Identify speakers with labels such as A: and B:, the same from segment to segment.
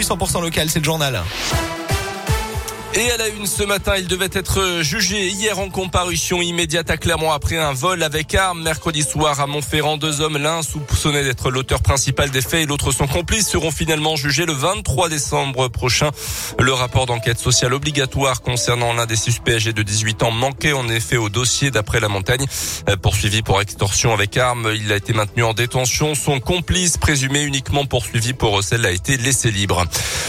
A: l'actu 100% local, c'est le journal.
B: Et à la une ce matin, il devait être jugé hier en comparution immédiate à Clermont après un vol avec arme. Mercredi soir à Montferrand, deux hommes, l'un soupçonné d'être l'auteur principal des faits et l'autre son complice, seront finalement jugés le 23 décembre prochain. Le rapport d'enquête sociale obligatoire concernant l'un des suspects âgés de 18 ans manquait en effet au dossier d'après la montagne. Poursuivi pour extorsion avec arme, il a été maintenu en détention. Son complice présumé uniquement poursuivi pour recel a été laissé libre.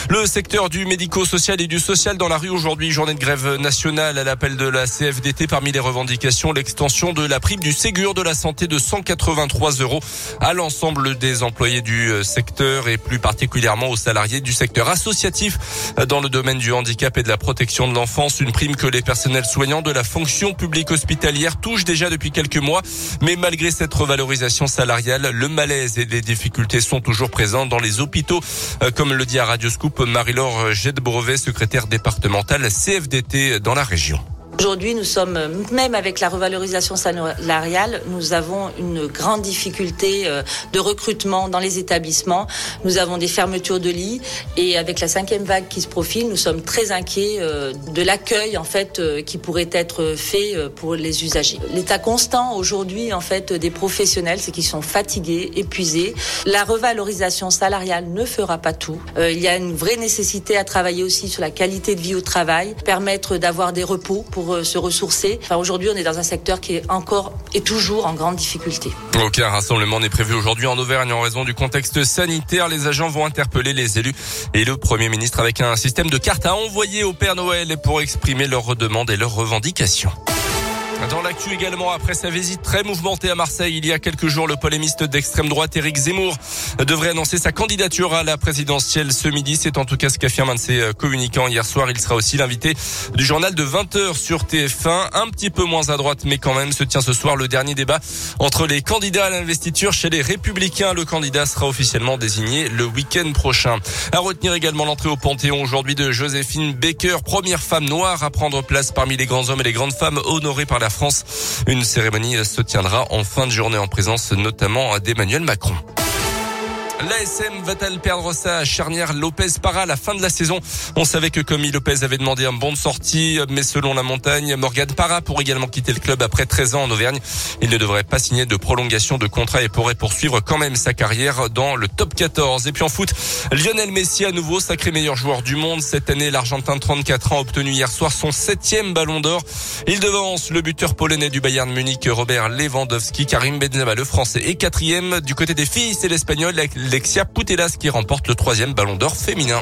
B: Le secteur du médico-social et du social dans la rue aujourd'hui, journée de grève nationale à l'appel de la CFDT. Parmi les revendications, l'extension de la prime du Ségur de la santé de 183 euros à l'ensemble des employés du euh, secteur et plus particulièrement aux salariés du secteur associatif dans le domaine du handicap et de la protection de l'enfance. Une prime que les personnels soignants de la fonction publique hospitalière touchent déjà depuis quelques mois. Mais malgré cette revalorisation salariale, le malaise et les difficultés sont toujours présents dans les hôpitaux, euh, comme le dit à Radio Scoop Marie-Laure Jette-Brevet, secrétaire départementale CFDT dans la région.
C: Aujourd'hui, nous sommes, même avec la revalorisation salariale, nous avons une grande difficulté euh, de recrutement dans les établissements. Nous avons des fermetures de lits et avec la cinquième vague qui se profile, nous sommes très inquiets euh, de l'accueil en fait euh, qui pourrait être fait pour les usagers. L'état constant aujourd'hui en fait des professionnels, c'est qu'ils sont fatigués, épuisés. La revalorisation salariale ne fera pas tout. Il y a une vraie nécessité à travailler aussi sur la qualité de vie au travail, permettre d'avoir des repos pour euh, se ressourcer. Aujourd'hui, on est dans un secteur qui est encore et toujours en grande difficulté.
B: Aucun rassemblement n'est prévu aujourd'hui en Auvergne en raison du contexte sanitaire. Les agents vont interpeller les élus et le Premier ministre avec un système de cartes à envoyer au Père Noël pour exprimer leurs demandes et leurs revendications. Dans l'actu également, après sa visite très mouvementée à Marseille il y a quelques jours, le polémiste d'extrême droite Éric Zemmour devrait annoncer sa candidature à la présidentielle ce midi. C'est en tout cas ce qu'affirme un de ses euh, communicants hier soir. Il sera aussi l'invité du journal de 20h sur TF1. Un petit peu moins à droite, mais quand même se tient ce soir le dernier débat entre les candidats à l'investiture chez les Républicains. Le candidat sera officiellement désigné le week-end prochain. À retenir également l'entrée au Panthéon aujourd'hui de Joséphine Baker, première femme noire à prendre place parmi les grands hommes et les grandes femmes honorées par la France. Une cérémonie se tiendra en fin de journée en présence notamment d'Emmanuel Macron. L'ASM va-t-elle perdre sa charnière Lopez Para à la fin de la saison? On savait que Comi Lopez avait demandé un bon de sortie, mais selon la montagne, Morgan Para pourrait également quitter le club après 13 ans en Auvergne. Il ne devrait pas signer de prolongation de contrat et pourrait poursuivre quand même sa carrière dans le top 14. Et puis en foot, Lionel Messi à nouveau sacré meilleur joueur du monde. Cette année, l'Argentin de 34 ans a obtenu hier soir son septième ballon d'or. Il devance le buteur polonais du Bayern Munich, Robert Lewandowski. Karim Benzema, le français, est quatrième. Du côté des filles, c'est l'Espagnol Alexia Putellas qui remporte le troisième ballon d'or féminin.